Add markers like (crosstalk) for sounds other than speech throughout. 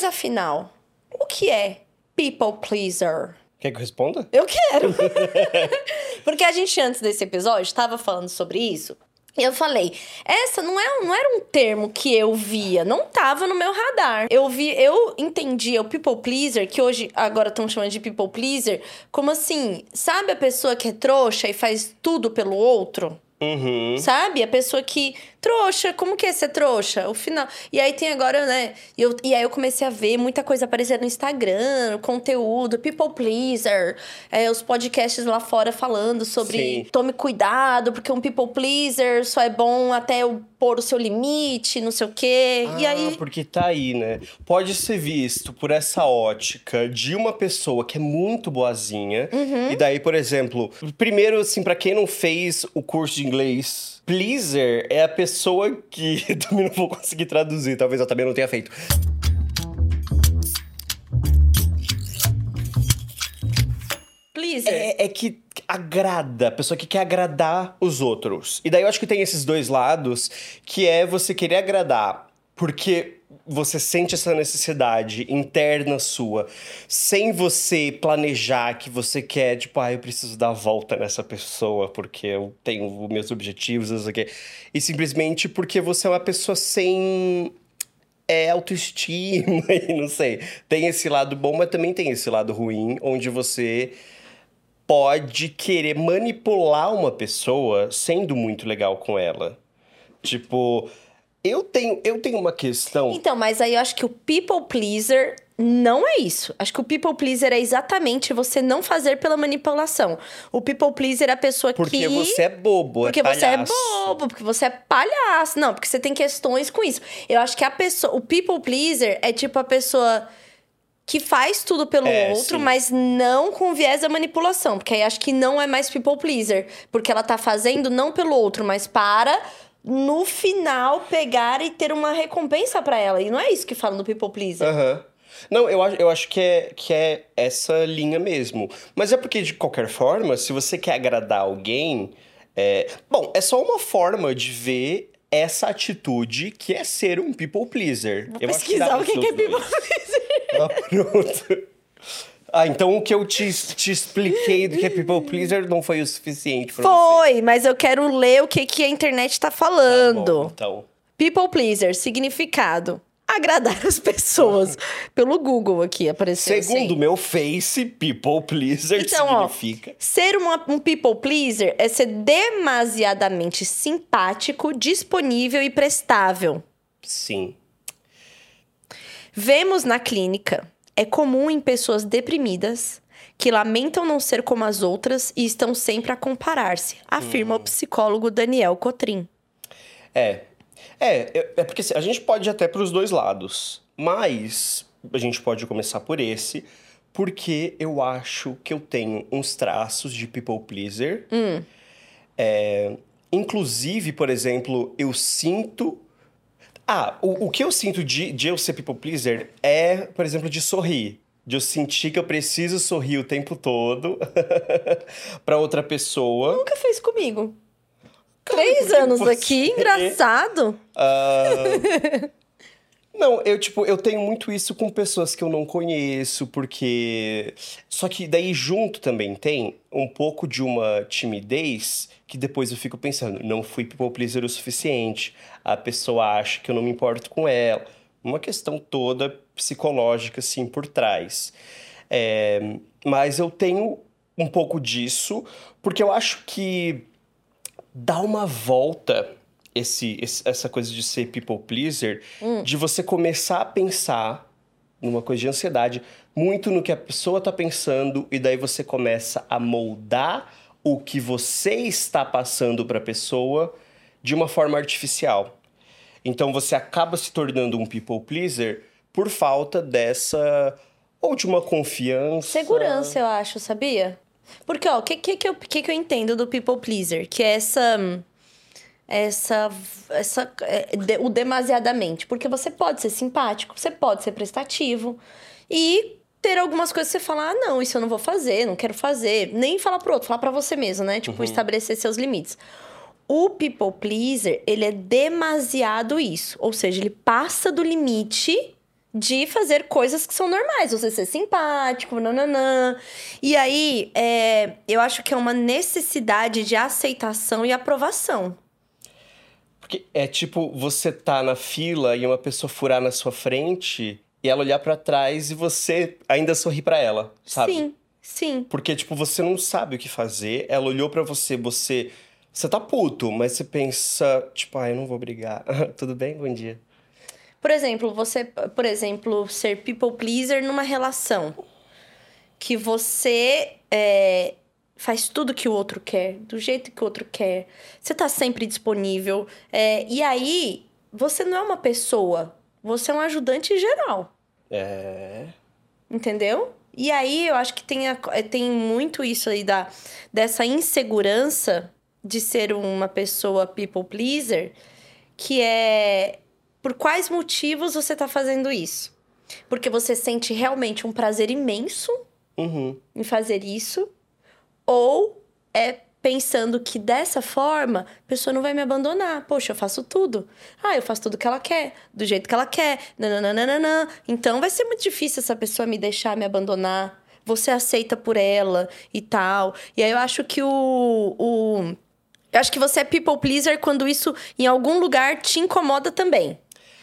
Mas afinal, o que é people pleaser? Quer que eu responda? Eu quero. (laughs) Porque a gente, antes desse episódio, estava falando sobre isso. E eu falei, essa não, é, não era um termo que eu via, não tava no meu radar. Eu vi, eu entendia o people pleaser, que hoje agora estão chamando de people pleaser, como assim, sabe a pessoa que é trouxa e faz tudo pelo outro? Uhum. Sabe? A pessoa que. Trouxa, como que é ser trouxa? O final. E aí tem agora, né? E, eu, e aí eu comecei a ver muita coisa aparecer no Instagram, conteúdo, people pleaser, é, os podcasts lá fora falando sobre Sim. tome cuidado, porque um people pleaser só é bom até o pôr o seu limite, não sei o quê. e Ah, aí. porque tá aí, né? Pode ser visto por essa ótica de uma pessoa que é muito boazinha. Uhum. E daí, por exemplo, primeiro, assim, pra quem não fez o curso de inglês, pleaser é a pessoa que eu (laughs) também não vou conseguir traduzir, talvez eu também não tenha feito. Pleaser. É, é que agrada, a pessoa que quer agradar os outros. E daí eu acho que tem esses dois lados, que é você querer agradar porque você sente essa necessidade interna sua, sem você planejar que você quer, tipo, ah, eu preciso dar a volta nessa pessoa porque eu tenho meus objetivos, não sei. E simplesmente porque você é uma pessoa sem é autoestima (laughs) e não sei. Tem esse lado bom, mas também tem esse lado ruim, onde você pode querer manipular uma pessoa sendo muito legal com ela. Tipo, eu tenho, eu tenho uma questão. Então, mas aí eu acho que o people pleaser não é isso. Acho que o people pleaser é exatamente você não fazer pela manipulação. O people pleaser é a pessoa Porque que. você é bobo, Porque é você é bobo, porque você é palhaço. Não, porque você tem questões com isso. Eu acho que a pessoa. O people pleaser é tipo a pessoa que faz tudo pelo É, outro, sim. mas não com viés da manipulação. Porque aí acho que não é mais people pleaser. Porque ela tá fazendo não pelo outro, mas para. No final, pegar e ter uma recompensa pra ela. E não é isso que fala no People Pleaser. Aham. Não, eu acho, eu acho que, é, que é essa linha mesmo. Mas é porque, de qualquer forma, se você quer agradar alguém. é- Bom, é só uma forma de ver essa atitude que é ser um people pleaser. Vou eu pesquisar o que, que é People. Pleaser. Ah, pronto. Ah, então o que eu te, te expliquei do que é people pleaser não foi o suficiente pra você. Foi, mas eu quero ler o que, que a internet tá Tá falando. bom, então. People pleaser, significado. Agradar as pessoas. (laughs) Pelo Google aqui apareceu Segundo assim. meu Face, people pleaser Então, ó, significa. Ser uma- um people pleaser é ser demasiadamente simpático, disponível e prestável. Sim. Vemos na clínica. É comum em pessoas deprimidas que lamentam não ser como as outras e estão sempre a comparar-se, afirma o psicólogo Daniel Cotrim. É. É, é- porque assim, a gente pode ir até para os dois lados, mas a gente pode começar por esse, porque eu acho que eu tenho uns traços de people pleaser. É, inclusive, por exemplo, eu sinto. Ah, o, o que eu sinto de, de eu ser people pleaser é, por exemplo, de sorrir. De eu sentir que eu preciso sorrir o tempo todo (laughs) para outra pessoa. Nunca fez comigo. Cara, Três anos você- aqui, engraçado. Não, eu, tipo, eu tenho muito isso com pessoas que eu não conheço, porque. Só que daí junto também tem um pouco de uma timidez que depois eu fico pensando, não fui people pleaser o suficiente. A pessoa acha que eu não me importo com ela. Uma questão toda psicológica, assim, por trás. É, mas eu tenho um pouco disso, porque eu acho que dá uma volta esse, esse- essa coisa de ser people pleaser, de você começar a pensar numa coisa de ansiedade, muito no que a pessoa tá pensando, e daí você começa a moldar o que você está passando para a pessoa de uma forma artificial. Então você acaba se tornando um people pleaser por falta dessa ou de uma confiança. Segurança, eu acho, sabia? Porque, ó, o que, que, que, eu, que, que eu entendo do people pleaser? Que é essa. Essa. essa é, o demasiadamente. Porque você pode ser simpático, você pode ser prestativo. E ter algumas coisas que você fala, ah, não, isso eu não vou fazer, não quero fazer. Nem falar pro outro, falar pra você mesmo, né? Tipo, estabelecer seus limites. O people pleaser, ele é demasiado isso. Ou seja, ele passa do limite de fazer coisas que são normais, você ser simpático, nananã. E aí, é, eu acho que é uma necessidade de aceitação e aprovação. Porque é tipo, você tá na fila e uma pessoa furar na sua frente e ela olhar para trás e você ainda sorrir para ela, sabe? Sim, sim. Porque, tipo, você não sabe o que fazer, ela olhou para você, você. Você tá puto, mas você pensa, tipo, ah, eu não vou brigar. (laughs) Tudo bem? Bom dia. Por exemplo, você, por exemplo, ser people pleaser numa relação. Que você é, faz tudo que o outro quer, do jeito que o outro quer. Você tá sempre disponível. É, e aí, você não é uma pessoa, você é um ajudante geral. É. Entendeu? E aí eu acho que tem, a- eh, tem muito isso aí da, dessa insegurança de ser uma pessoa people pleaser, que é por quais motivos você tá fazendo isso? Porque você sente realmente um prazer imenso Uhum. em fazer isso, ou é pensando que dessa forma a pessoa não vai me abandonar. Poxa, eu faço tudo. Ah, eu faço tudo que ela quer, do jeito que ela quer. Nananana. Então vai ser muito difícil essa pessoa me deixar me abandonar. Você aceita por ela e tal. E aí eu acho que o. o eu acho que você é people pleaser quando isso em algum lugar te incomoda também.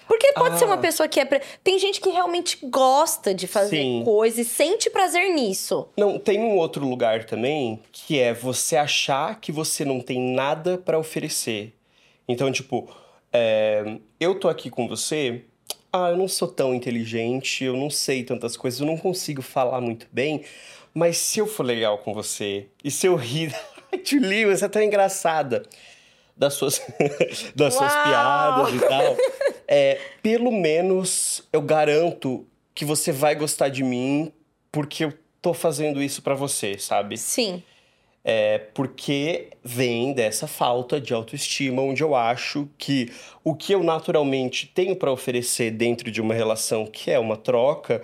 Porque pode ser uma Ah. pessoa que é. Tem gente que realmente gosta de fazer Sim. coisa e sente prazer nisso. Não, tem um outro lugar também que é você achar que você não tem nada pra oferecer. Então, tipo, é, eu tô aqui com você. Ah, eu não sou tão inteligente, eu não sei tantas coisas, eu não consigo falar muito bem. Mas se eu for legal com você e se eu rir, (laughs) Julie, você é tão engraçada das suas, (laughs) das suas piadas e tal. É, pelo menos eu garanto que você vai gostar de mim porque eu tô fazendo isso pra você, sabe? Sim. É porque vem dessa falta de autoestima, onde eu acho que o que eu naturalmente tenho pra oferecer dentro de uma relação que é uma troca,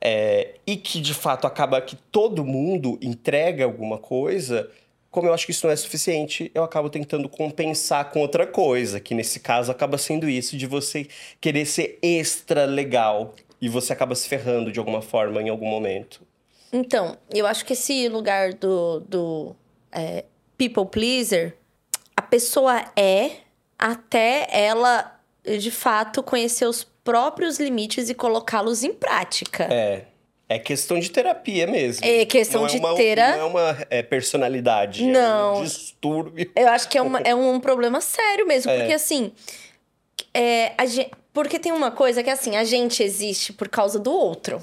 é, e que de fato acaba que todo mundo entrega alguma coisa, como eu acho que isso não é suficiente, eu acabo tentando compensar com outra coisa, que nesse caso acaba sendo isso de você querer ser extra legal e você acaba se ferrando de alguma forma em algum momento. Então, eu acho que esse lugar do, do é, people pleaser, a pessoa é até ela, de fato, conhecer os próprios limites e colocá-los em prática. É. É questão de terapia mesmo. É questão Não é de uma, tera- Não é uma é, personalidade. É um Não. distúrbio. Eu acho que é, uma, é um problema sério mesmo, É. porque assim. É, a gen- porque tem uma coisa que assim, a gente existe por causa do outro.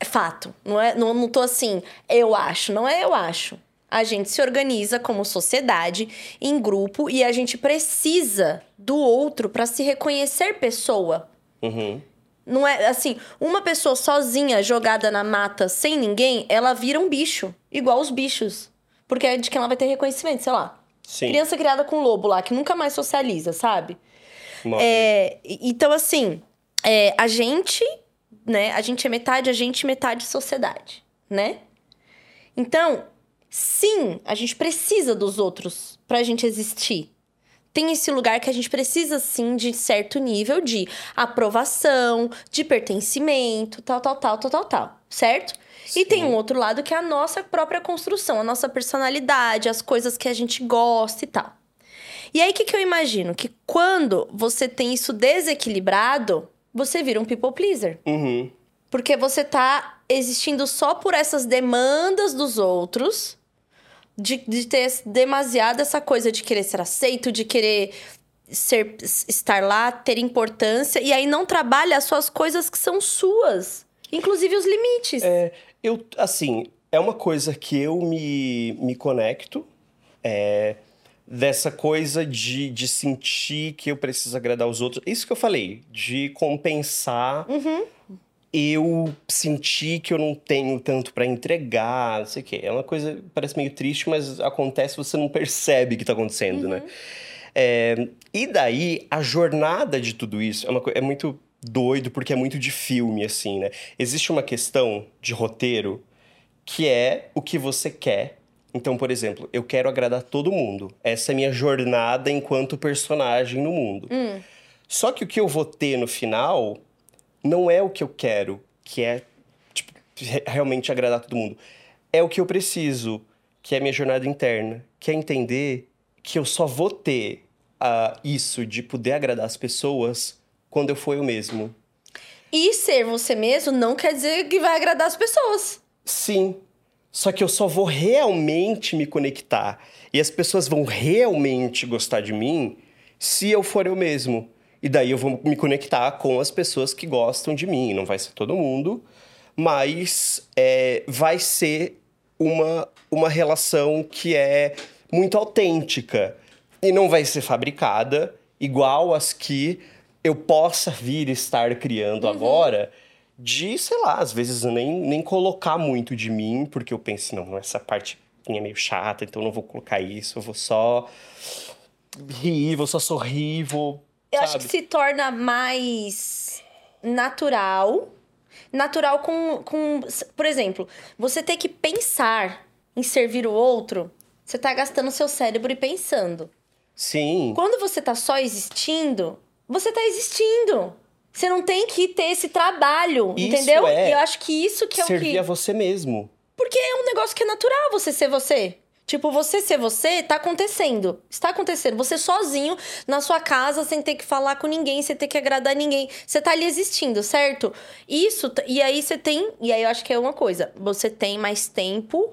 É fato. Não, é, não, não tô assim, eu acho, não é eu acho. A gente se organiza como sociedade, em grupo, e a gente precisa do outro para se reconhecer pessoa. Uhum. Não é assim, uma pessoa sozinha jogada na mata sem ninguém, ela vira um bicho, igual os bichos. Porque é de quem ela vai ter reconhecimento, sei lá. Sim. Criança criada com lobo lá, que nunca mais socializa, sabe? É, então, assim, é, a gente, né? A gente é metade a gente, metade sociedade, né? Então, sim, a gente precisa dos outros pra gente existir. Tem esse lugar que a gente precisa, sim, de certo nível de aprovação, de pertencimento, tal, tal, tal, tal, tal, tal, certo? E tem um outro lado que é a nossa própria construção, a nossa personalidade, as coisas que a gente gosta e tal. E aí, o que, que eu imagino? Que quando você tem isso desequilibrado, você vira um people pleaser. Uhum. Porque você tá existindo só por essas demandas dos outros, de, de ter demasiado essa coisa de querer ser aceito, de querer ser, estar lá, ter importância, e aí não trabalha as suas coisas que são suas. Inclusive os limites. É, eu, assim, é uma coisa que eu me, me conecto. É, dessa coisa de, de sentir que eu preciso agradar os outros. Isso que eu falei, de compensar. Eu sentir que eu não tenho tanto pra entregar, não sei o quê. É uma coisa, parece meio triste, mas acontece você não percebe que tá acontecendo, né? É, e daí, a jornada de tudo isso é, uma, é muito doido, porque é muito de filme, assim, né? Existe uma questão de roteiro que é o que você quer. Então, por exemplo, eu quero agradar todo mundo. Essa é a minha jornada enquanto personagem no mundo. Só que o que eu vou ter no final não é o que eu quero, que é tipo, re- realmente agradar todo mundo. É o que eu preciso, que é a minha jornada interna, que é entender que eu só vou ter ah, isso de poder agradar as pessoas quando eu for eu mesmo. E ser você mesmo não quer dizer que vai agradar as pessoas. Sim. Só que eu só vou realmente me conectar e as pessoas vão realmente gostar de mim se eu for eu mesmo. E daí eu vou me conectar com as pessoas que gostam de mim. Não vai ser todo mundo, mas é, vai ser uma, uma relação que é muito autêntica e não vai ser fabricada igual as que eu possa vir estar criando agora de, sei lá, às vezes nem, nem colocar muito de mim, porque eu penso, não, essa parte é meio chata, então eu não vou colocar isso, eu vou só rir, vou só sorrir, vou. Eu sabe? acho que se torna mais natural. Natural com, com. Por exemplo, você ter que pensar em servir o outro, você tá gastando seu cérebro e pensando. Sim. Quando você tá só existindo, você tá existindo. Você não tem que ter esse trabalho, Isso entendeu? é E eu acho que isso que é o Servir que. a você mesmo. Porque é um negócio que é natural você ser você. Tipo, você ser você tá acontecendo. Está acontecendo. Você sozinho na sua casa, sem ter que falar com ninguém, sem ter que agradar ninguém. Você tá ali existindo, certo? Isso. E aí você tem. E aí eu acho que é uma coisa. Você tem mais tempo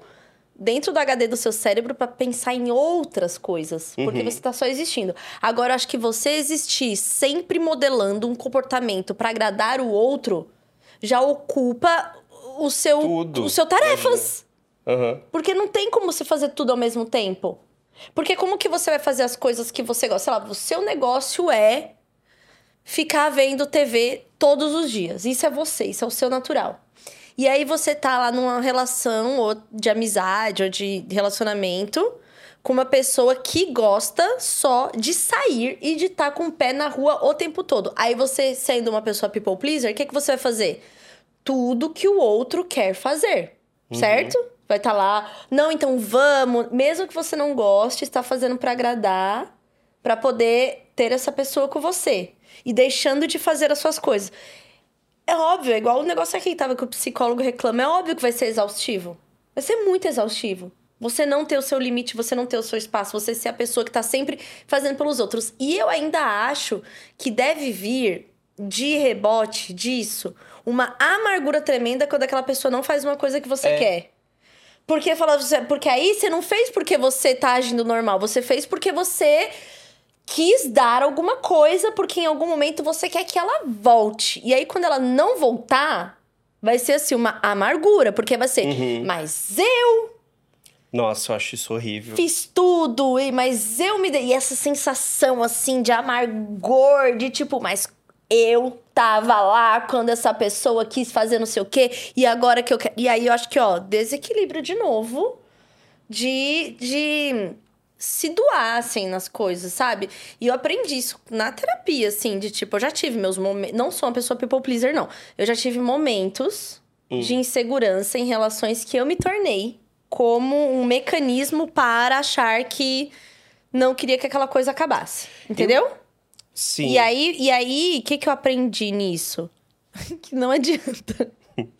dentro do HD do seu cérebro pra pensar em outras coisas. Porque você tá só existindo. Agora, eu acho que você existir sempre modelando um comportamento pra agradar o outro já ocupa o seu, Tudo. o seu tarefas. Porque não tem como você fazer tudo ao mesmo tempo. Porque como que você vai fazer as coisas que você gosta? Sei lá, o seu negócio é ficar vendo TV todos os dias. Isso é você, isso é o seu natural. E aí você tá lá numa relação ou de amizade ou de relacionamento com uma pessoa que gosta só de sair e de estar com o pé na rua o tempo todo. Aí você, sendo uma pessoa people pleaser, o que, que você vai fazer? Tudo que o outro quer fazer, certo? Vai estar lá, não, então vamos, mesmo que você não goste, está fazendo pra agradar, pra poder ter essa pessoa com você e deixando de fazer as suas coisas. É óbvio, é igual o negócio aqui que tava que o psicólogo reclama, é óbvio que vai ser exaustivo. Vai ser muito exaustivo. Você não ter o seu limite, você não ter o seu espaço, você ser a pessoa que tá sempre fazendo pelos outros. E eu ainda acho que deve vir de rebote disso uma amargura tremenda quando aquela pessoa não faz uma coisa que você É. quer. Porque fala, você- porque aí você não fez porque você tá agindo normal, você fez porque você quis dar alguma coisa, porque em algum momento você quer que ela volte. E aí quando ela não voltar, vai ser assim uma amargura, porque vai ser, mas eu Nossa, eu acho isso horrível. fiz tudo, e mas eu me dei. E essa sensação assim de amargor, de tipo, mas eu tava lá quando essa pessoa quis fazer não sei o quê, e agora que eu quero. E aí eu acho que, ó, desequilíbrio de novo de. de se doar, assim, nas coisas, sabe? E eu aprendi isso na terapia, assim, de tipo, eu já tive meus momentos. Não sou uma pessoa people pleaser, não. Eu já tive momentos de insegurança em relações que eu me tornei como um mecanismo para achar que não queria que aquela coisa acabasse. Entendeu? Sim. E aí, e aí, o que, que eu aprendi nisso? (laughs) que não adianta. (laughs)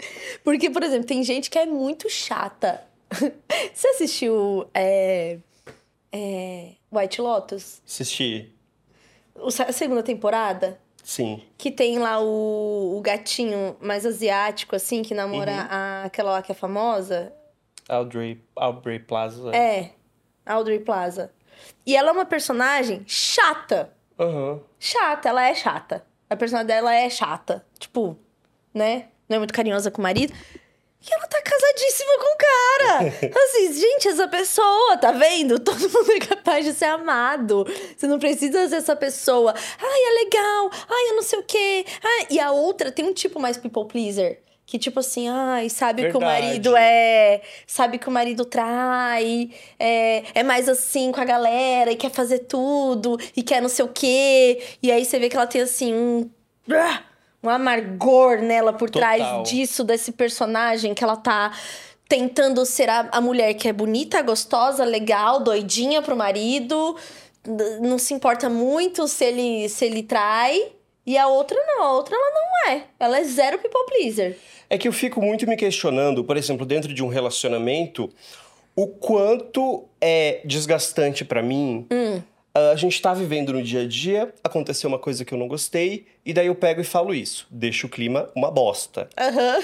Porque, por exemplo, tem gente que é muito chata. (laughs) Você assistiu é, é, White Lotus? Assisti. A segunda temporada? Sim. Que tem lá o, o gatinho mais asiático, assim, que namora a, aquela lá que é famosa. Audrey, Aubrey Plaza. É, Audrey Plaza. E ela é uma personagem chata. Aham. chata, ela é chata. A personagem dela é chata. Tipo, né? Não é muito carinhosa com o marido. E ela tá casadíssima com o cara. (laughs) Assim, gente, essa pessoa, tá vendo? Todo mundo é capaz de ser amado. Você não precisa ser essa pessoa. Ai, é legal. Ai, eu não sei o quê. Ai, e a outra tem um tipo mais people pleaser. Que tipo assim, ai, sabe que o Verdade. marido é. Sabe que o marido trai, é, é mais assim com a galera e quer fazer tudo e quer não sei o quê. E aí você vê que ela tem assim um. Um amargor nela por Total. trás disso, desse personagem que ela tá tentando ser a, a mulher que é bonita, gostosa, legal, doidinha pro marido, não se importa muito se ele, se ele trai. E a outra não, a outra ela não é. Ela é zero people pleaser. É que eu fico muito me questionando, por exemplo, dentro de um relacionamento, o quanto é desgastante para mim. Hum. A gente tá vivendo no dia a dia, aconteceu uma coisa que eu não gostei, e daí eu pego e falo isso. Deixa o clima uma bosta. Aham.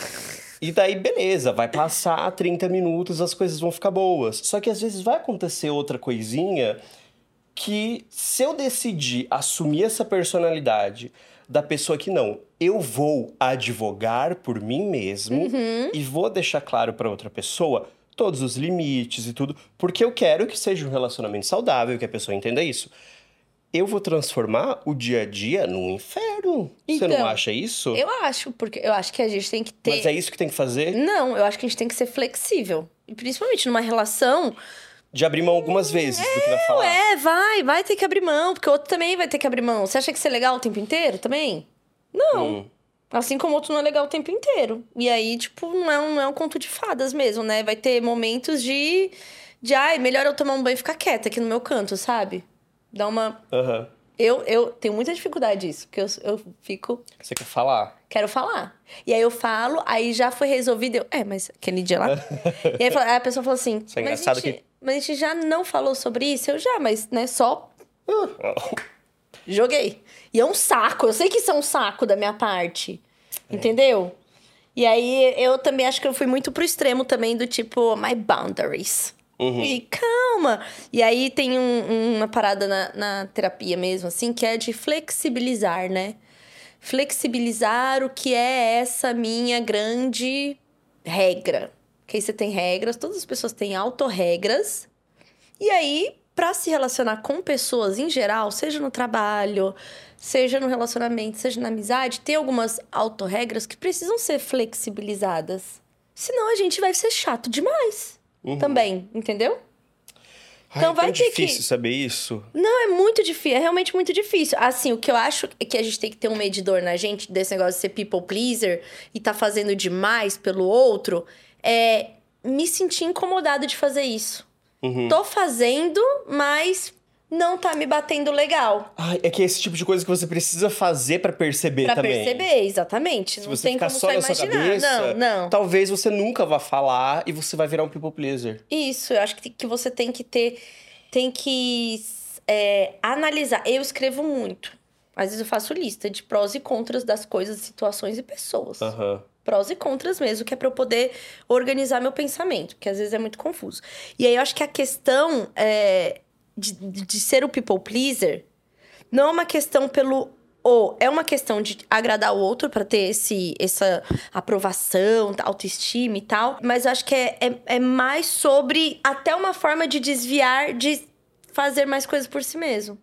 E daí, beleza, vai passar 30 minutos, as coisas vão ficar boas. Só que às vezes vai acontecer outra coisinha que, se eu decidir assumir essa personalidade da pessoa que não, eu vou advogar por mim mesmo e vou deixar claro para outra pessoa todos os limites e tudo, porque eu quero que seja um relacionamento saudável, que a pessoa entenda isso. Eu vou transformar o dia a dia num inferno. Você não Então, acha isso? Eu acho, porque eu acho que a gente tem que ter. Mas é isso que tem que fazer? Não, eu acho que a gente tem que ser flexível. E principalmente numa relação. De abrir mão algumas vezes do que vai falar. É, vai, vai ter que abrir mão, porque o outro também vai ter que abrir mão. Você acha que isso é legal o tempo inteiro também? Não. Hum. Assim como o outro não é legal o tempo inteiro. E aí, tipo, não é um, não é um conto de fadas mesmo, né? Vai ter momentos de. De, ai, melhor eu tomar um banho e ficar quieta aqui no meu canto, sabe? Dá uma. Aham. Eu, eu tenho muita dificuldade disso, porque eu, eu fico. Você quer falar? Quero falar. E aí eu falo, aí já foi resolvido. Eu, é, mas aquele dia lá. (laughs) e aí a pessoa falou assim: Isso é engraçado gente, que- mas a gente já não falou sobre isso? Eu já, mas né, só joguei. E é um saco. Eu sei que isso é um saco da minha parte. É. Entendeu? E aí eu também acho que eu fui muito pro extremo também do tipo, my boundaries. Uhum. E calma. E aí tem um- uma parada na, na terapia mesmo, assim, que é de flexibilizar, né? Flexibilizar o que é essa minha grande regra. Que aí você tem regras, todas as pessoas têm autorregras. E aí, pra se relacionar com pessoas em geral, seja no trabalho, seja no relacionamento, seja na amizade, tem algumas autorregras que precisam ser flexibilizadas. Senão a gente vai ser chato demais também, entendeu? Ai, Então é vai tão ter que- difícil saber isso. Não, é muito difícil, é realmente muito difícil. Assim, o que eu acho é que a gente tem que ter um medidor na gente desse negócio de ser people pleaser e tá fazendo demais pelo outro, é me sentir incomodado de fazer isso. Uhum. Tô fazendo, mas não tá me batendo legal. Ai, é que é esse tipo de coisa que você precisa fazer pra perceber Pra também. perceber, exatamente. Se não você tem ficar como só na sua imaginar. cabeça, Não, não. talvez você nunca vá falar e você vai virar um people pleaser. Isso, eu acho que, que você tem que ter. Tem que é, analisar. Eu escrevo muito. Às vezes eu faço lista de prós e contras das coisas, situações e pessoas. Aham. Prós e contras mesmo, que é pra eu poder organizar meu pensamento, porque às vezes é muito confuso. E aí eu acho que a questão é, de, de ser o people pleaser não é uma questão pelo ou é uma questão de agradar o outro pra ter esse, essa aprovação, autoestima e tal, mas eu acho que é, é, é mais sobre até uma forma de desviar de fazer mais coisas por si mesmo.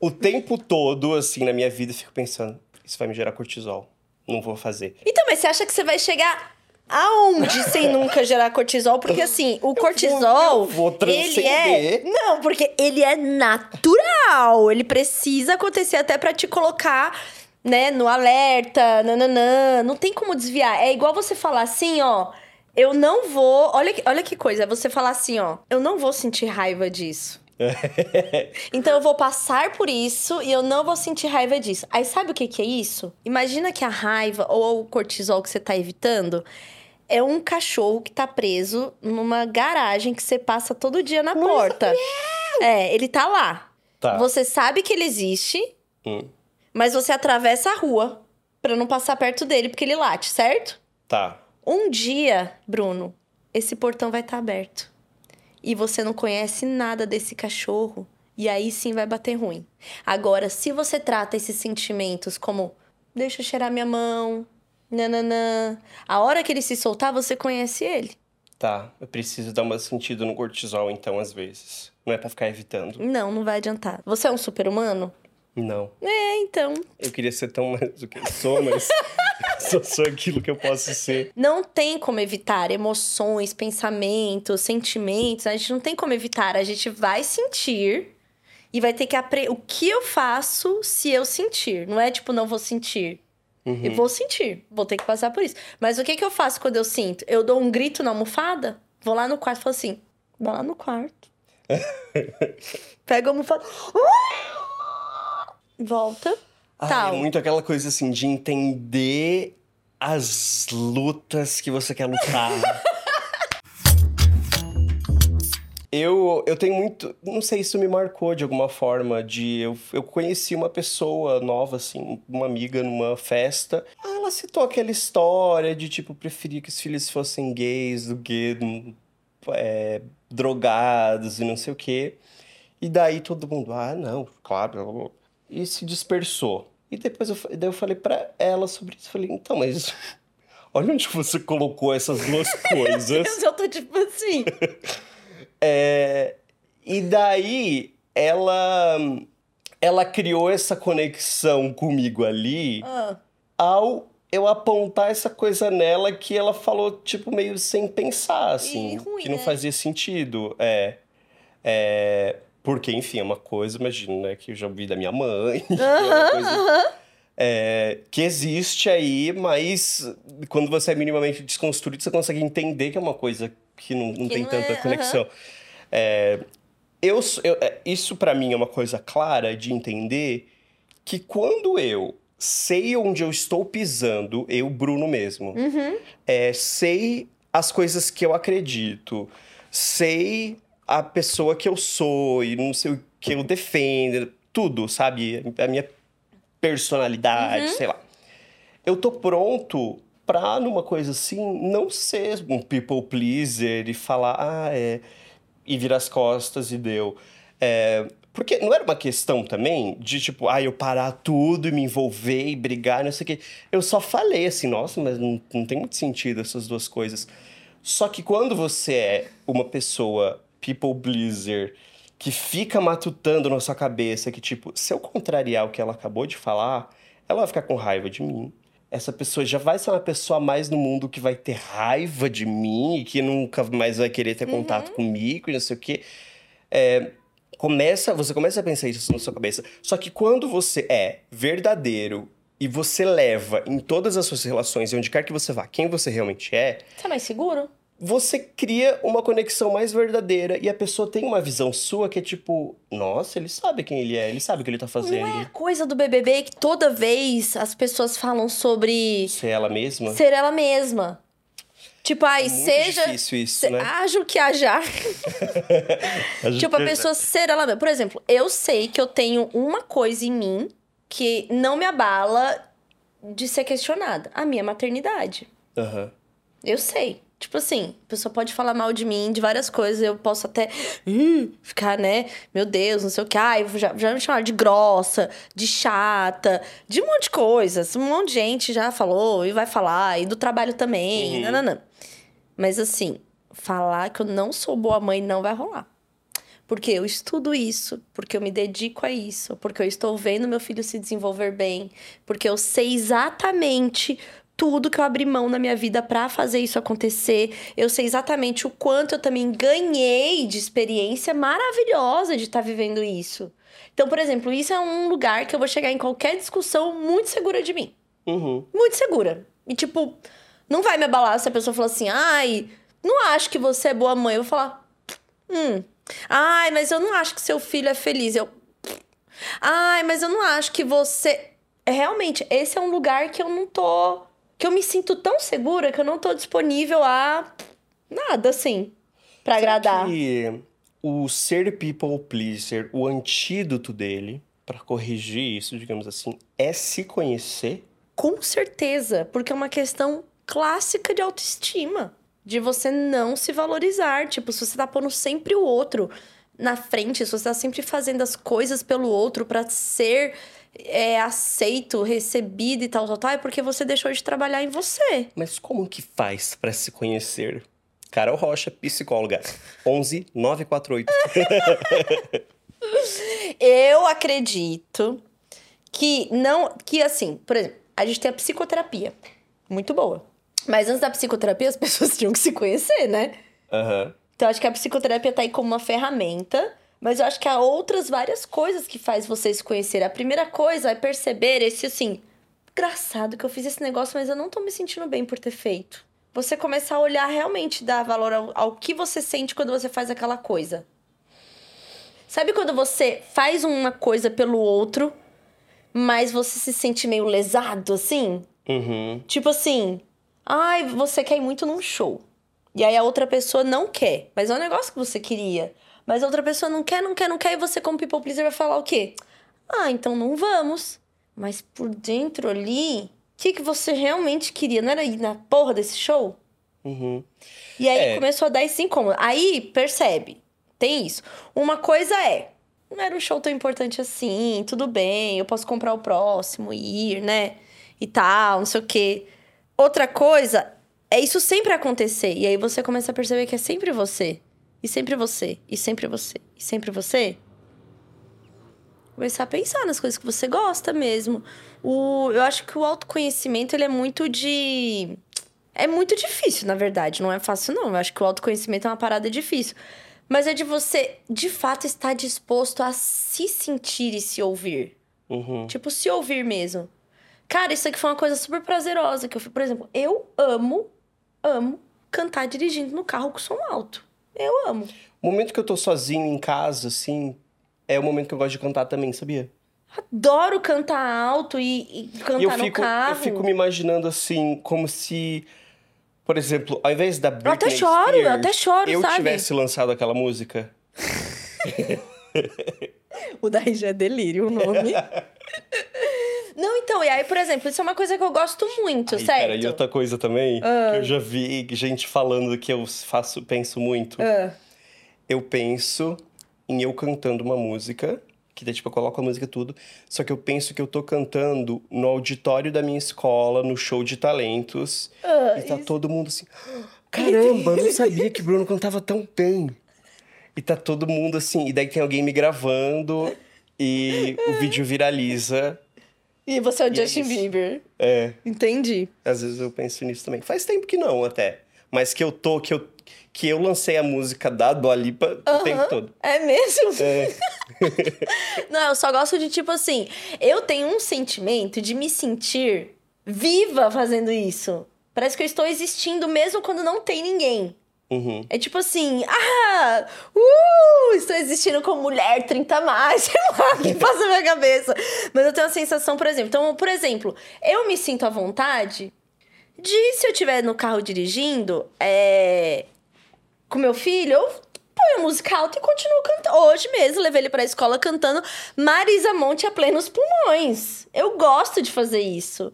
O tempo todo, assim, na minha vida, eu fico pensando, isso vai me gerar cortisol. Não vou fazer. Então, mas você acha que você vai chegar aonde sem (laughs) nunca gerar cortisol? Porque assim, o cortisol. eu vou ele é. Não, porque ele é natural. Ele precisa acontecer até pra te colocar, né, no alerta, nananã. Não tem como desviar. É igual você falar assim, ó. Eu não vou. Olha, olha que coisa. É você falar assim, ó. Eu não vou sentir raiva disso. (laughs) Então eu vou passar por isso e eu não vou sentir raiva disso. Aí sabe o que, que é isso? Imagina que a raiva ou o cortisol que você tá evitando é um cachorro que tá preso numa garagem que você passa todo dia na porta. É, ele tá lá. Tá. Você sabe que ele existe, Hum, mas você atravessa a rua pra não passar perto dele porque ele late, certo? tá. Um dia, Bruno, esse portão vai estar aberto. E você não conhece nada desse cachorro. E aí sim vai bater ruim. Agora, se você trata esses sentimentos como deixa eu cheirar minha mão, nananã. A hora que ele se soltar, você conhece ele. Tá. Eu preciso dar uma sentido no cortisol, então, às vezes. Não é pra ficar evitando. Não, não vai adiantar. Você é um super-humano? Não. É, então. Eu queria ser tão mais do que eu sou, mas (laughs) (laughs) só sou aquilo que eu posso ser. Não tem como evitar emoções, pensamentos, sentimentos. A gente não tem como evitar. A gente vai sentir e vai ter que aprender. O que eu faço se eu sentir? Não é tipo, não vou sentir. Eu vou sentir. Vou ter que passar por isso. Mas o que, que eu faço quando eu sinto? Eu dou um grito na almofada, vou lá no quarto e falo assim: vou lá no quarto. (laughs) Pego a almofada. (laughs) Volta. Tal. é muito aquela coisa assim de entender as lutas que você quer lutar. (laughs) eu, eu tenho muito. Não sei, isso me marcou de alguma forma. De eu, eu conheci uma pessoa nova, assim, uma amiga numa festa. Ah, Ela citou aquela história de tipo, preferia que os filhos fossem gays do que é, drogados e não sei o quê. E daí todo mundo, ah, não, claro. E se dispersou. E depois eu, daí eu falei pra ela sobre isso. Falei, então, mas (laughs) olha onde você colocou essas duas (laughs) coisas. Eu tô tipo assim. (laughs) É, e daí ela, ela criou essa conexão comigo ali Ah, ao eu apontar essa coisa nela que ela falou, tipo, meio sem pensar, assim. Ruim, que não né? fazia sentido. É. É. Porque, enfim, é uma coisa, imagino, né? Que eu já ouvi da minha mãe. (laughs) que é uma coisa, é, que existe aí, mas quando você é minimamente desconstruído, você consegue entender que é uma coisa que não, não Que tem não tanta é, conexão. É, eu, eu- é, isso para mim é uma coisa clara de entender que quando eu sei onde eu estou pisando, eu, Bruno mesmo, uhum. é, sei as coisas que eu acredito, sei a pessoa que eu sou e não sei o que eu defendo, tudo, sabe? A minha personalidade, Uhum. sei lá. Eu tô pronto pra, numa coisa assim, não ser um people pleaser e falar, ah, é. e virar as costas e deu. É, porque não era uma questão também de tipo, ah, eu parar tudo e me envolver e brigar, não sei o quê. Eu só falei assim, nossa, mas não, não tem muito sentido essas duas coisas. Só que quando você é uma pessoa people pleaser que fica matutando na sua cabeça que, tipo, se eu contrariar o que ela acabou de falar, ela vai ficar com raiva de mim. Essa pessoa já vai ser uma pessoa mais no mundo que vai ter raiva de mim e que nunca mais vai querer ter contato comigo e não sei o quê. É, começa, você começa a pensar isso na sua cabeça. Só que quando você é verdadeiro e você leva em todas as suas relações, e onde quer que você vá, quem você realmente é, Você é mais seguro? Você cria uma conexão mais verdadeira e a pessoa tem uma visão sua que é tipo, nossa, ele sabe quem ele é, ele sabe o que ele tá fazendo. Não é a coisa do BBB que toda vez as pessoas falam sobre Ser ela mesma. ser ela mesma. Tipo, ai, É seja. difícil isso, se- né? Haja o que hajar. tipo, a pessoa ser ela mesma. Por exemplo, eu sei que eu tenho uma coisa em mim que não me abala de ser questionada: a minha maternidade. Aham. Eu sei. Tipo assim, a pessoa pode falar mal de mim, de várias coisas, eu posso até "Ih", ficar, né? Meu Deus, não sei o que. Ai, já, já me chamaram de grossa, de chata, de um monte de coisas. Um monte de gente já falou e vai falar, e do trabalho também. Uhum. nananã. Mas assim, falar que eu não sou boa mãe não vai rolar. Porque eu estudo isso, porque eu me dedico a isso, porque eu estou vendo meu filho se desenvolver bem, porque eu sei exatamente tudo que eu abri mão na minha vida pra fazer isso acontecer. Eu sei exatamente o quanto eu também ganhei de experiência maravilhosa de estar vivendo isso. Então, por exemplo, isso é um lugar que eu vou chegar em qualquer discussão muito segura de mim Uhum. muito segura. E, tipo, não vai me abalar se a pessoa falar assim, ai, não acho que você é boa mãe. Eu vou falar, hum. Ai, mas eu não acho que seu filho é feliz. Eu, ai, mas eu não acho que você. Realmente, esse é um lugar que eu não tô. Que eu me sinto tão segura que eu não tô disponível a nada, assim, pra agradar. Que o ser people pleaser, o antídoto dele, pra corrigir isso, digamos assim, é se conhecer. Com certeza, porque é uma questão clássica de autoestima. De você não se valorizar. Tipo, se você tá pondo sempre o outro na frente, se você tá sempre fazendo as coisas pelo outro pra ser é, aceito, recebido e tal, tal, tal, é porque você deixou de trabalhar em você. Mas como que faz pra se conhecer? Carol Rocha, psicóloga. 11 948. Eu acredito que não. Que assim, por exemplo, a gente tem a psicoterapia. Muito boa. Mas antes da psicoterapia, as (laughs) pessoas tinham que se conhecer, né? Aham. Então, acho que a psicoterapia tá aí como uma ferramenta, mas eu acho que há outras várias coisas que faz você se conhecer. A primeira coisa é perceber esse assim, engraçado que eu fiz esse negócio, mas eu não tô me sentindo bem por ter feito. Você começar a olhar realmente, dar valor ao, ao que você sente quando você faz aquela coisa. Sabe quando você faz uma coisa pelo outro mas você se sente meio lesado, assim? Uhum. Tipo assim, ai, você quer ir muito num show. E aí a outra pessoa não quer, mas é um negócio que você queria. Mas a outra pessoa não quer, não quer, não quer, e você, como people pleaser, vai falar o quê? Ah, então não vamos. Mas por dentro ali, o que, que você realmente queria? Não era ir na porra desse show? Uhum. E aí É. começou a dar esse incômodo. Aí, percebe, tem isso. Uma coisa é, não era um show tão importante assim, tudo bem, eu posso comprar o próximo e ir, né? E tal, não sei o quê. Outra coisa é isso sempre acontecer. E aí você começa a perceber que é sempre você. E sempre você. E sempre você. E sempre você. Começar a pensar nas coisas que você gosta mesmo. O, eu acho que o autoconhecimento, ele é muito de... É muito difícil, na verdade. Não é fácil, não. Eu acho que o autoconhecimento é uma parada difícil. Mas é de você, de fato, estar disposto a se sentir e se ouvir. Uhum. Tipo, se ouvir mesmo. Cara, isso aqui foi uma coisa super prazerosa. Que eu, fui- por exemplo, eu amo, amo cantar dirigindo no carro com som alto. Eu amo. O momento que eu tô sozinho em casa, assim, é o momento que eu gosto de cantar também, sabia? Adoro cantar alto e, e cantar E eu no fico, carro. eu fico me imaginando assim, como se, por exemplo, ao invés da Britney até choro, eu Spears, até choro, eu sabe? tivesse lançado aquela música. (laughs) O daí já é delírio o nome. (laughs) Não, então, e aí, por exemplo, isso é uma coisa que eu gosto muito, Aí, certo? pera, e outra coisa também, Ah. que eu já vi gente falando que eu faço, penso muito. Ah, Eu penso em eu cantando uma música, que daí, tipo, eu coloco a música e tudo, só que eu penso que eu tô cantando no auditório da minha escola, no show de talentos, ah, e tá isso- todo mundo assim, caramba, eu não sabia que Bruno cantava tão bem. E tá todo mundo assim, e daí tem alguém me gravando, e o vídeo viraliza. E você é o é Justin isso. Bieber. É, Entendi. às vezes eu penso nisso também. Faz tempo que não, até. Mas que eu tô, que eu, que eu lancei a música da Dua Lipa o tempo todo. É mesmo? É. (laughs) Não, eu só gosto de, tipo assim, eu tenho um sentimento de me sentir viva fazendo isso. Parece que eu estou existindo mesmo quando não tem ninguém. Uhum. É tipo assim, ah, uh, estou existindo como mulher 30 a mais, (laughs) sei lá, que passa na minha cabeça. Mas eu tenho a sensação, por exemplo, então, por exemplo, eu me sinto à vontade de, se eu estiver no carro dirigindo, é, com meu filho, eu ponho a música alta e continuo cantando. Hoje mesmo, levei ele pra escola cantando Marisa Monte a plenos pulmões. Eu gosto de fazer isso.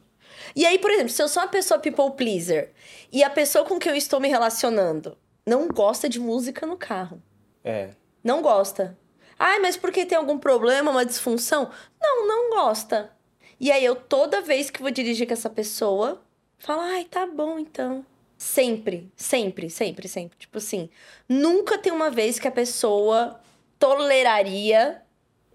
E aí, por exemplo, se eu sou uma pessoa people pleaser e a pessoa com quem eu estou me relacionando não gosta de música no carro. É. Não gosta. Ai, mas porque tem algum problema, uma disfunção? Não, não gosta. E aí eu, toda vez que vou dirigir com essa pessoa, falo, ai, tá bom então. Sempre, sempre, sempre, sempre. Tipo assim, nunca tem uma vez que a pessoa toleraria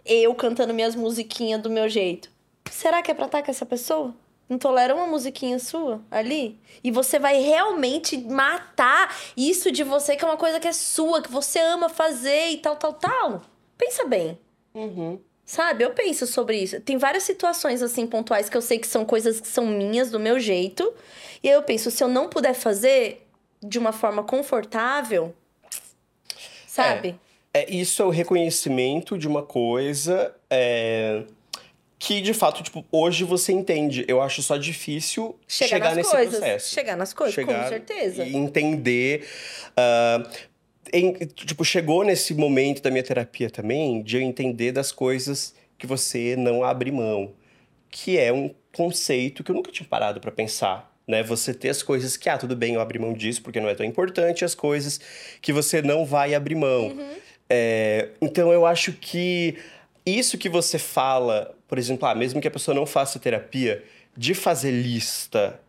eu cantando minhas musiquinhas do meu jeito. Será que é pra estar com essa pessoa? Não tolera uma musiquinha sua ali? E você vai realmente matar isso de você, que é uma coisa que é sua, que você ama fazer e tal, tal, tal. Pensa bem. Uhum. Sabe, eu penso sobre isso. Tem várias situações assim pontuais que eu sei que são coisas que são minhas, do meu jeito. E aí eu penso, se eu não puder fazer de uma forma confortável, sabe? É, isso é o reconhecimento de uma coisa é, que, de fato, tipo, hoje você entende. Eu acho só difícil Chegar, chegar, nas nesse coisas. processo. Chegar nas coisas, com Chegar certeza. E entender. ah, em- tipo, chegou nesse momento da minha terapia também de eu entender das coisas que você não abre mão. Que é um conceito que eu nunca tinha parado pra pensar. Né? Você ter as coisas que, ah, tudo bem, eu abri mão disso porque não é tão importante, as coisas que você não vai abrir mão. É, então eu acho que isso que você fala, por exemplo, ah, mesmo que a pessoa não faça terapia, de fazer lista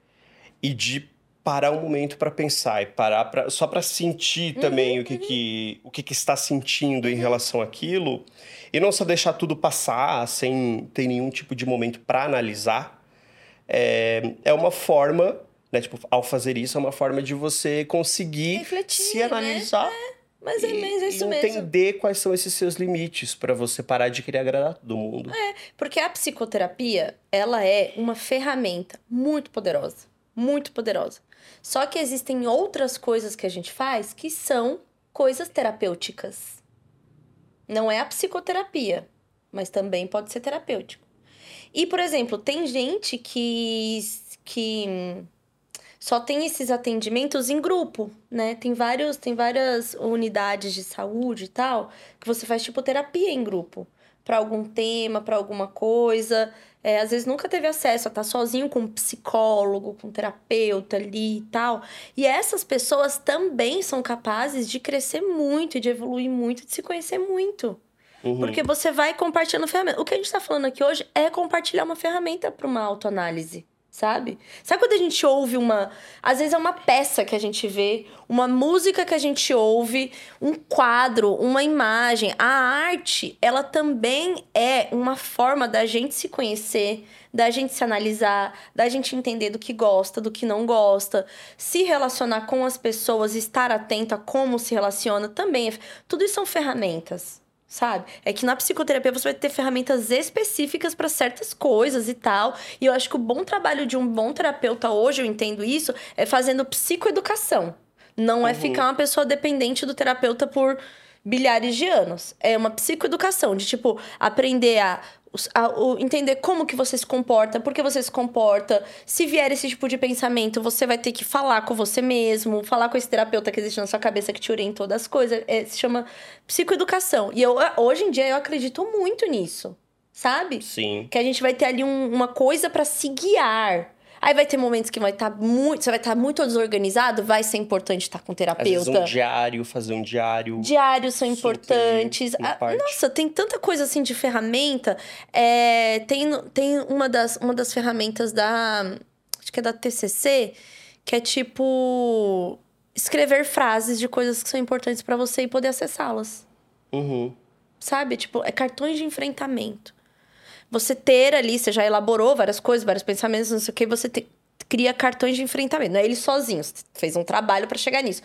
e de parar um momento para pensar e parar pra, só para sentir também o que, que o que, que está sentindo em relação àquilo e não só deixar tudo passar sem ter nenhum tipo de momento para analisar é, é uma forma né tipo ao fazer isso é uma forma de você conseguir Refletir, se né? Mas é mesmo, é isso e mesmo. entender quais são esses seus limites para você parar de querer agradar todo mundo. Porque a psicoterapia, ela é uma ferramenta muito poderosa. Muito poderosa. Só que existem outras coisas que a gente faz que são coisas terapêuticas. Não é a psicoterapia, mas também pode ser terapêutico. E, por exemplo, tem gente que, que só tem esses atendimentos em grupo, né? Tem, vários, tem várias unidades de saúde e tal que você faz tipo terapia em grupo para algum tema, para alguma coisa. É, às vezes nunca teve acesso a estar tá sozinho com um psicólogo, com um terapeuta ali e tal. E essas pessoas também são capazes de crescer muito, de evoluir muito, de se conhecer muito. Uhum. Porque você vai compartilhando ferramentas. O que a gente está falando aqui hoje é compartilhar uma ferramenta para uma autoanálise sabe? Sabe quando a gente ouve uma. Às vezes é uma peça que a gente vê, uma música que a gente ouve, um quadro, uma imagem. A arte, ela também é uma forma da gente se conhecer, da gente se analisar, da gente entender do que gosta, do que não gosta, se relacionar com as pessoas, estar atenta a como se relaciona também. É... Tudo isso são ferramentas sabe? É que na psicoterapia você vai ter ferramentas específicas para certas coisas e tal. E eu acho que o bom trabalho de um bom terapeuta hoje, eu entendo isso, é fazendo psicoeducação. Não é uhum. é ficar uma pessoa dependente do terapeuta por bilhares de anos. É uma psicoeducação, de tipo, aprender a a, o, entender como que você se comporta, por que você se comporta. Se vier esse tipo de pensamento, você vai ter que falar com você mesmo, falar com esse terapeuta que existe na sua cabeça que te orientou das coisas. É, se chama psicoeducação. E eu, hoje em dia eu acredito muito nisso, sabe? Sim. Que a gente vai ter ali um, uma coisa para se guiar. Aí vai ter momentos que vai estar tá muito. Você vai estar tá muito desorganizado, vai ser importante estar com um terapeuta. Às vezes um diário, fazer um diário. Diários são importantes. Ah, nossa, tem tanta coisa assim de ferramenta. É, tem tem uma, das, uma das ferramentas da. Acho que é da TCC, que é tipo. Escrever frases de coisas que são importantes para você e poder acessá-las. Uhum. Sabe? Tipo, é cartões de enfrentamento você ter ali, você já elaborou várias coisas, vários pensamentos, não sei o que, você te, cria cartões de enfrentamento. Não é ele sozinho, você fez um trabalho para chegar nisso.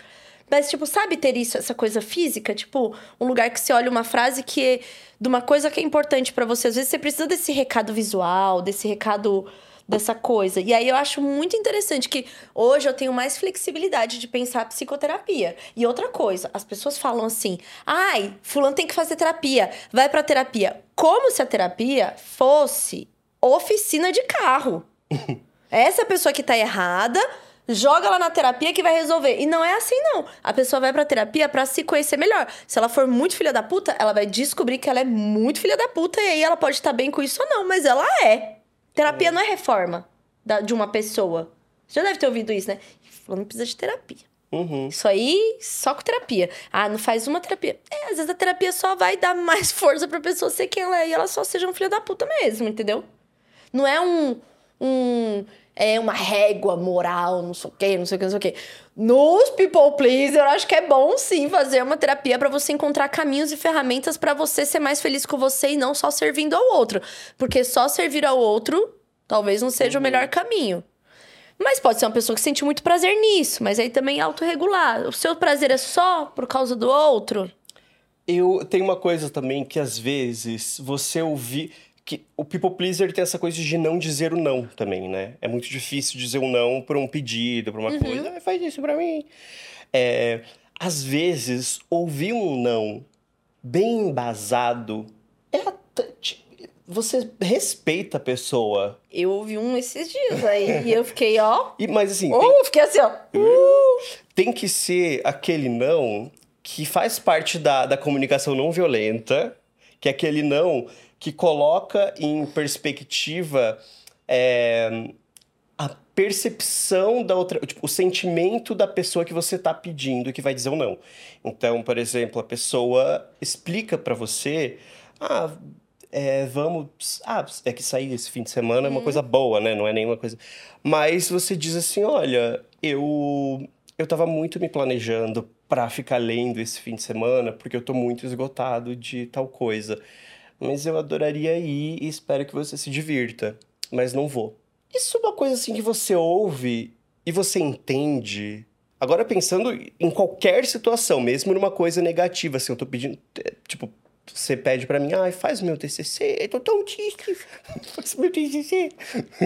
Mas, tipo, sabe ter isso, essa coisa física? Tipo, um lugar que você olha uma frase que é de uma coisa que é importante para você. Às vezes você precisa desse recado visual, desse recado dessa coisa. E aí eu acho muito interessante que hoje eu tenho mais flexibilidade de pensar psicoterapia. E outra coisa, as pessoas falam assim: "Ai, fulano tem que fazer terapia, vai para terapia". Como se a terapia fosse oficina de carro. (laughs) Essa pessoa que tá errada, joga ela na terapia que vai resolver. E não é assim, não. A pessoa vai pra terapia para se conhecer melhor. Se ela for muito filha da puta, ela vai descobrir que ela é muito filha da puta e aí ela pode estar bem com isso ou não, mas ela é. Terapia não é reforma da, de uma pessoa. Você já deve ter ouvido isso, né? Falando precisa de terapia. Uhum. Isso aí, só com terapia. Ah, não faz uma terapia. É, às vezes a terapia só vai dar mais (laughs) força pra pessoa ser quem ela é e ela só seja um filho da puta mesmo, entendeu? Não é um. um é uma régua moral, não sei o quê, não sei o quê, não sei o quê. Nos People Please, eu acho que é bom sim fazer uma terapia para você encontrar caminhos e ferramentas para você ser mais feliz com você e não só servindo ao outro. Porque só servir ao outro talvez não seja uhum. o melhor caminho. Mas pode ser uma pessoa que sente muito prazer nisso, mas aí também é autorregular. O seu prazer é só por causa do outro? Eu tenho uma coisa também que às vezes você ouvir que o people pleaser tem essa coisa de não dizer o não também, né? É muito difícil dizer o não por um pedido, por uma uhum. coisa. Ah, faz isso para mim. É, às vezes, ouvir um não bem embasado é até, você respeita a pessoa. Eu ouvi um esses dias aí e eu fiquei, ó. (laughs) E, mas assim. Uh, tem, fiquei assim, ó. Uh. Tem que ser aquele não que faz parte da, da comunicação não violenta, que é aquele não que coloca em perspectiva é, a percepção da outra, tipo, o sentimento da pessoa que você está pedindo e que vai dizer ou não. Então, por exemplo, a pessoa explica para você, ah, é, vamos, ah, é que sair esse fim de semana é uma uhum. coisa boa, né? Não é nenhuma coisa. Mas você diz assim, olha, eu eu tava muito me planejando para ficar lendo esse fim de semana, porque eu tô muito esgotado de tal coisa mas eu adoraria ir e espero que você se divirta, mas não vou. Isso é uma coisa assim que você ouve e você entende. Agora pensando em qualquer situação, mesmo numa coisa negativa, assim, eu tô pedindo, é, tipo, você pede para mim, ai, ah, faz meu TCC, eu tô tão triste, (laughs) faz meu TCC.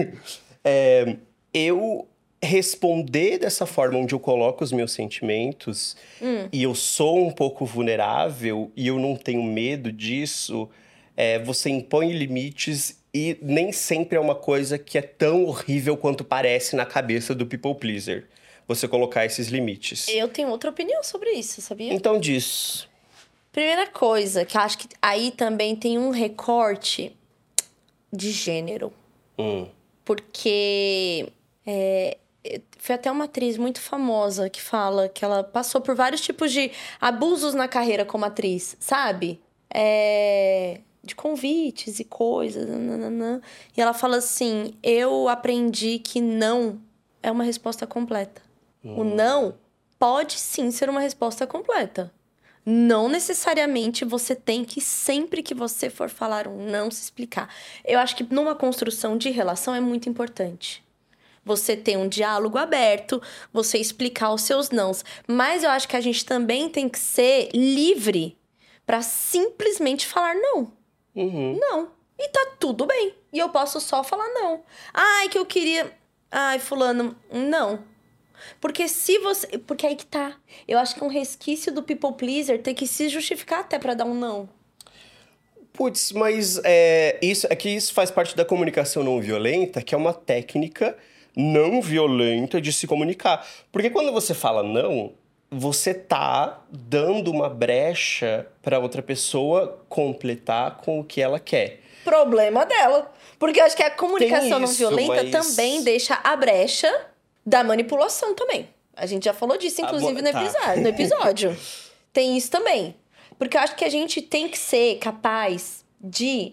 (laughs) é, eu responder dessa forma onde eu coloco os meus sentimentos hum. e eu sou um pouco vulnerável e eu não tenho medo disso, é, você impõe limites e nem sempre é uma coisa que é tão horrível quanto parece na cabeça do people pleaser. Você colocar esses limites. Eu tenho outra opinião sobre isso, sabia? Então diz. Primeira coisa, que eu acho que aí também tem um recorte de gênero. Hum. Porque é, foi até uma atriz muito famosa que fala que ela passou por vários tipos de abusos na carreira como atriz, sabe? É, de convites e coisas. Nananã. E ela fala assim: Eu aprendi que não é uma resposta completa. O não pode sim ser uma resposta completa. Não necessariamente você tem que, sempre que você for falar um não, se explicar. Eu acho que numa construção de relação é muito importante. Você ter um diálogo aberto, você explicar os seus nãos. Mas eu acho que a gente também tem que ser livre para simplesmente falar não. Uhum. Não. E tá tudo bem. E eu posso só falar não. Ai, que eu queria. Ai, fulano, não. Porque se você. Porque aí que tá. Eu acho que é um resquício do people pleaser ter que se justificar até para dar um não. Putz, mas é, isso, é que isso faz parte da comunicação não violenta, que é uma técnica não violenta de se comunicar. Porque quando você fala não, você tá dando uma brecha para outra pessoa completar com o que ela quer. Problema dela. Porque eu acho que a comunicação não isso, violenta mas- também deixa a brecha da manipulação também. A gente já falou disso, Ah, inclusive, no tá. episódio. No (laughs) episódio. Tem isso também. Porque eu acho que a gente tem que ser capaz de.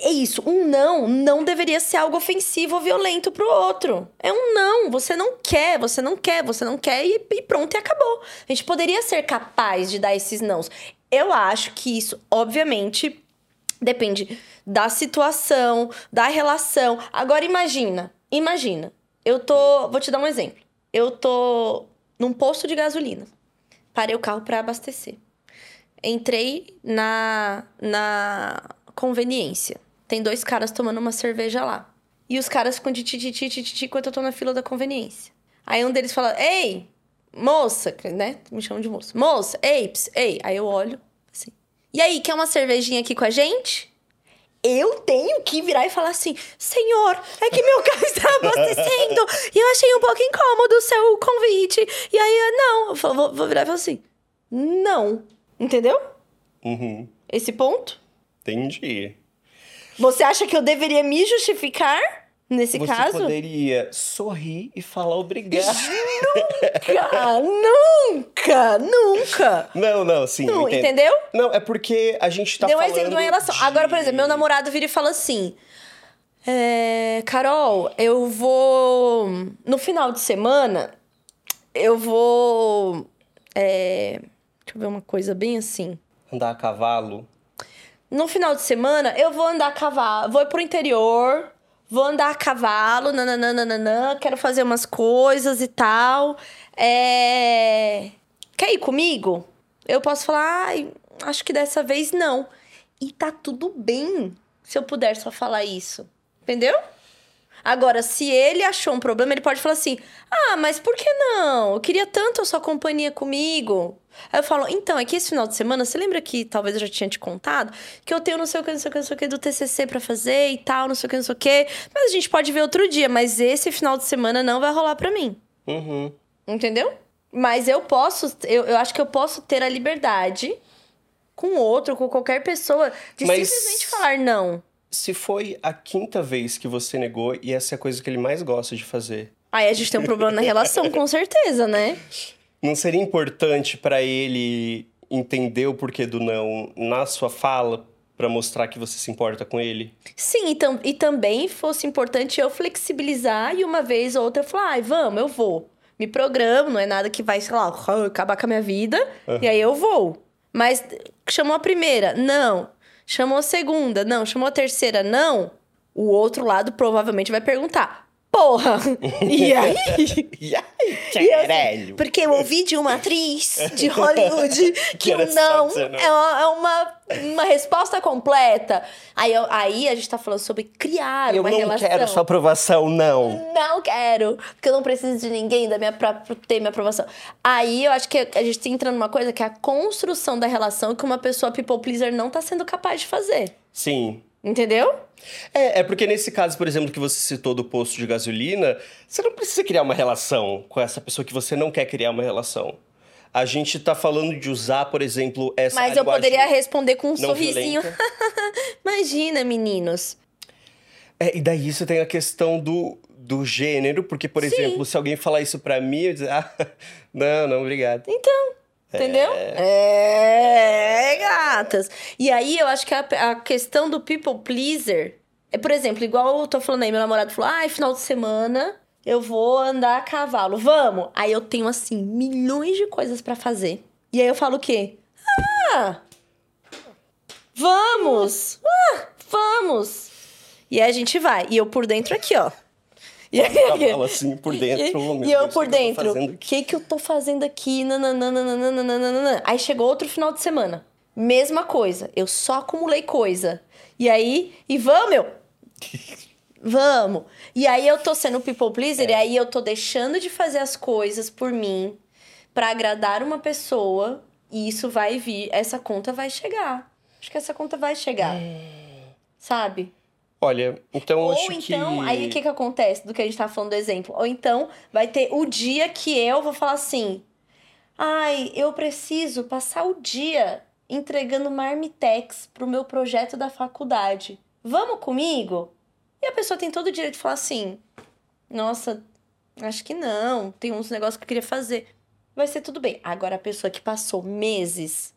É isso, um não não deveria ser algo ofensivo ou violento pro outro. É um não, você não quer, você não quer, você não quer e, e pronto, e acabou. A gente poderia ser capaz de dar esses nãos. Eu acho que isso, obviamente, depende da situação, da relação. Agora imagina, imagina. Eu tô, vou te dar um exemplo. Eu tô num posto de gasolina. Parei o carro para abastecer. Entrei na na conveniência. Tem dois caras tomando uma cerveja lá. E os caras ficam de titi titi titi enquanto eu tô na fila da conveniência. Aí um deles fala: "Ei, moça", né? Me chamam de moça. Moça, ei, ps, ei. Aí eu olho assim. E aí, quer uma cervejinha aqui com a gente? Eu tenho que virar e falar assim: Senhor, é que meu (laughs) carro está abastecendo e eu achei um pouco incômodo o seu convite. E aí, não, vou, vou virar e falar assim: Não. Entendeu? Uhum. Esse ponto? Entendi. Você acha que eu deveria me justificar nesse Você caso? poderia sorrir e falar obrigado. Nunca, nunca, nunca. não, não, sim. Não, entendeu? Não, é porque a gente tá Deu um falando exemplo de uma relação. de- Agora, por exemplo, meu namorado vira e fala assim: é, Carol, eu vou. No final de semana, eu vou. é, deixa eu ver uma coisa bem assim. Andar a cavalo. No final de semana, eu vou andar a cavalo, vou pro interior, vou andar a cavalo, nananana, quero fazer umas coisas e tal. É... Quer ir comigo? Eu posso falar, acho que dessa vez não. E tá tudo bem se eu puder só falar isso. Entendeu? Agora, se ele achou um problema, ele pode falar assim: Ah, mas por que não? Eu queria tanto a sua companhia comigo. Aí eu falo: Então, é que esse final de semana, você lembra que talvez eu já tinha te contado? Que eu tenho não sei o que, não sei o que, não sei o que do TCC pra fazer e tal, não sei o que, não sei o que. Mas a gente pode ver outro dia, mas esse final de semana não vai rolar pra mim. Uhum. Entendeu? Mas eu posso, eu, eu acho que eu posso ter a liberdade com outro, com qualquer pessoa, de Mas- simplesmente falar não. Se foi a quinta vez que você negou e essa é a coisa que ele mais gosta de fazer, Aí a gente tem um problema na relação, com certeza, né? (laughs) não seria importante pra ele entender o porquê do não na sua fala pra mostrar que você se importa com ele? Sim, e, tam- e também fosse importante eu flexibilizar e uma vez ou outra eu falar, ai, vamos, eu vou. Me programo, não é nada que vai, sei lá, acabar com a minha vida, e aí eu vou. Mas chamou a primeira? Não. Chamou a segunda? Não. Chamou a terceira? Não. O outro lado provavelmente vai perguntar, porra, (laughs) e aí? (laughs) E aí? (laughs) Eu, assim, porque eu ouvi de uma atriz de (laughs) Hollywood que o não não. é uma, é uma, uma resposta completa. Aí, eu- aí a gente tá falando sobre criar Eu uma não relação. quero sua aprovação, não. Não quero, porque eu não preciso de ninguém da minha pra, ter minha aprovação. Aí eu acho que a gente tá entrando numa coisa que é a construção da relação que uma pessoa people pleaser não tá sendo capaz de fazer. Sim. Entendeu? É, é porque nesse caso, por exemplo, que você citou do posto de gasolina, você não precisa criar uma relação com essa pessoa que você não quer criar uma relação. A gente tá falando de usar, por exemplo, essa Mas eu poderia responder com um sorrisinho. (laughs) Imagina, meninos. É, e daí você tem a questão do, do gênero, porque, por Sim. exemplo, se alguém falar isso pra mim, eu dizer, ah, (laughs) não, não, obrigado. Então, entendeu? É, gatas. E aí eu acho que a, a questão do people pleaser é, por exemplo, igual eu tô falando aí, meu namorado falou: ai, final de semana eu vou andar a cavalo, vamos. Aí eu tenho, assim, milhões de coisas pra fazer. E aí eu falo o quê? Ah, vamos! Ah, vamos! E aí a gente vai. E eu por dentro aqui, ó. (laughs) E Cavalo assim por dentro. oh, meu e eu Deus, por que dentro, fazendo o aqui? que que eu tô fazendo aqui? Nananana. Aí chegou outro final de semana. Mesma coisa. Eu só acumulei coisa. E aí, e vamos, meu. (laughs) Vamos. E aí eu tô sendo people pleaser, e aí eu tô deixando de fazer as coisas por mim pra agradar uma pessoa, e isso vai vir, essa conta vai chegar. Acho que essa conta vai chegar. Sabe? Olha, então Ou acho então, que... aí o que que acontece do que a gente tá falando do exemplo? Ou então, vai ter o dia que eu vou falar assim: ai, eu preciso passar o dia entregando marmitex pro meu projeto da faculdade. Vamos comigo? E a pessoa tem todo o direito de falar assim: nossa, acho que não, tem uns negócios que eu queria fazer. Vai ser tudo bem. Agora, a pessoa que passou meses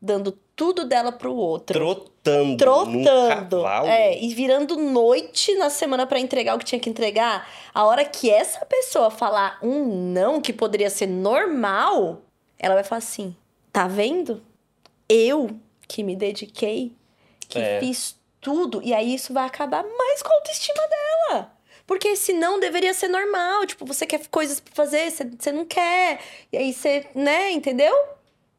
dando tudo dela pro outro Trotando. trotando. É, e virando noite na semana pra entregar o que tinha que entregar. A hora que essa pessoa falar um não que poderia ser normal, ela vai falar assim: tá vendo? Eu que me dediquei, que É. fiz tudo, e aí isso vai acabar mais com a autoestima dela. Porque esse não deveria ser normal. Tipo, você quer coisas pra fazer, você, você não quer. E aí você, né, entendeu?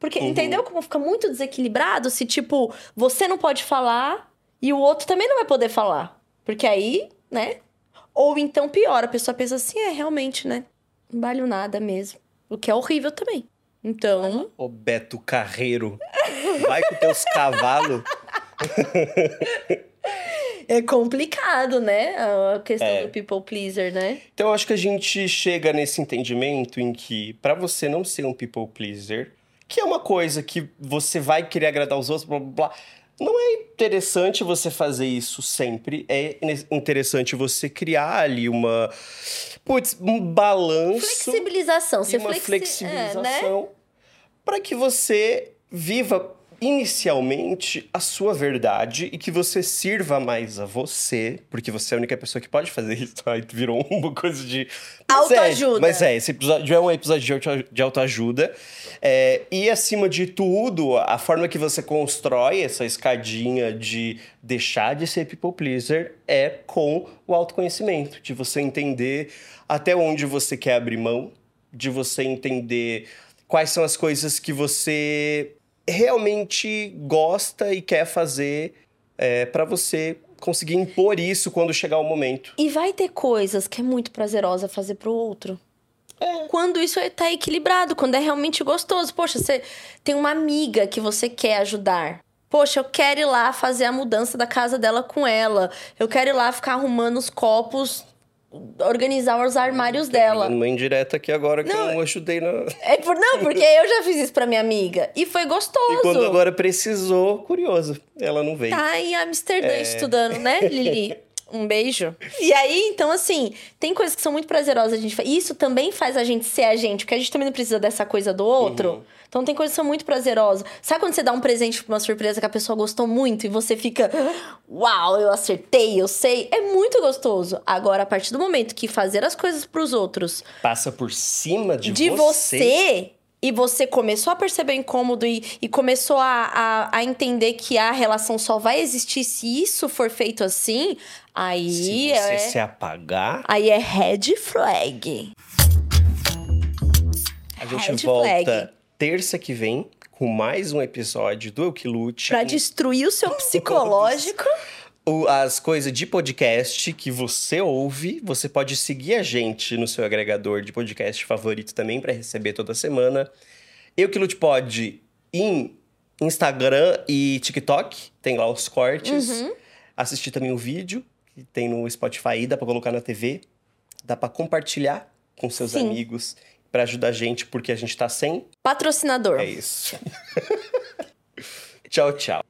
Porque, Uhum. entendeu como fica muito desequilibrado se, tipo, você não pode falar e o outro também não vai poder falar. Porque aí, né? Ou então pior, a pessoa pensa assim, é, realmente, né? Não vale nada mesmo. O que é horrível também. Então, Ô Beto Carreiro, vai com teus cavalos. (laughs) é complicado, né? A questão É. do people pleaser, né? Então eu acho que a gente chega nesse entendimento em que, pra você não ser um people pleaser, que é uma coisa que você vai querer agradar os outros, blá blá blá. Não é interessante você fazer isso sempre. É interessante você criar ali uma. Putz, um balanço. Flexibilização. Você uma flexi- flexibilização É, né? para que você viva inicialmente a sua verdade e que você sirva mais a você, porque você é a única pessoa que pode fazer isso. (laughs) Aí virou uma coisa de é, Autoajuda. Mas é, esse episódio é um episódio de autoajuda. É, e acima de tudo, a forma que você constrói essa escadinha de deixar de ser people pleaser é com o autoconhecimento, de você entender até onde você quer abrir mão, de você entender quais são as coisas que você realmente gosta e quer fazer é, para você conseguir impor isso quando chegar o momento. E vai ter coisas que é muito prazerosa fazer pro outro. É. Quando isso tá equilibrado, quando é realmente gostoso. Poxa, você tem uma amiga que você quer ajudar. Poxa, eu quero ir lá fazer a mudança da casa dela com ela. Eu quero ir lá ficar arrumando os copos, organizar os armários dela. Uma indireta aqui agora que Não, eu não ajudei na. É por, não, porque eu já fiz isso pra minha amiga. E foi gostoso. E quando agora precisou, curioso, ela não veio. Tá em Amsterdã É. estudando, né, Lili? (laughs) Um beijo. E aí, então, assim, tem coisas que são muito prazerosas a gente Isso também faz a gente ser a gente, porque a gente também não precisa dessa coisa do outro. Uhum. Então tem coisas que são muito prazerosas. Sabe quando você dá um presente pra uma surpresa que a pessoa gostou muito e você fica, (laughs) uau, eu acertei, eu sei? É muito gostoso. Agora, a partir do momento que fazer as coisas pros outros Passa por cima de, de você. e você começou a perceber o incômodo e, e começou a, a, a entender que a relação só vai existir se isso for feito assim, aí Se você é. se apagar. Aí é red flag. gente Red volta flag. terça que vem com mais um episódio do Eu Que Lute. Pra destruir o seu (laughs) psicológico. O- as coisas de podcast que você ouve. Você pode seguir a gente no seu agregador de podcast favorito também para receber toda semana. Eu que lute pode em Instagram e TikTok, tem lá os cortes. Uhum. Assistir também o vídeo que tem no Spotify, dá para colocar na TV, dá para compartilhar com seus Sim. amigos para ajudar a gente porque a gente tá sem. Patrocinador. É isso. (laughs) tchau, tchau.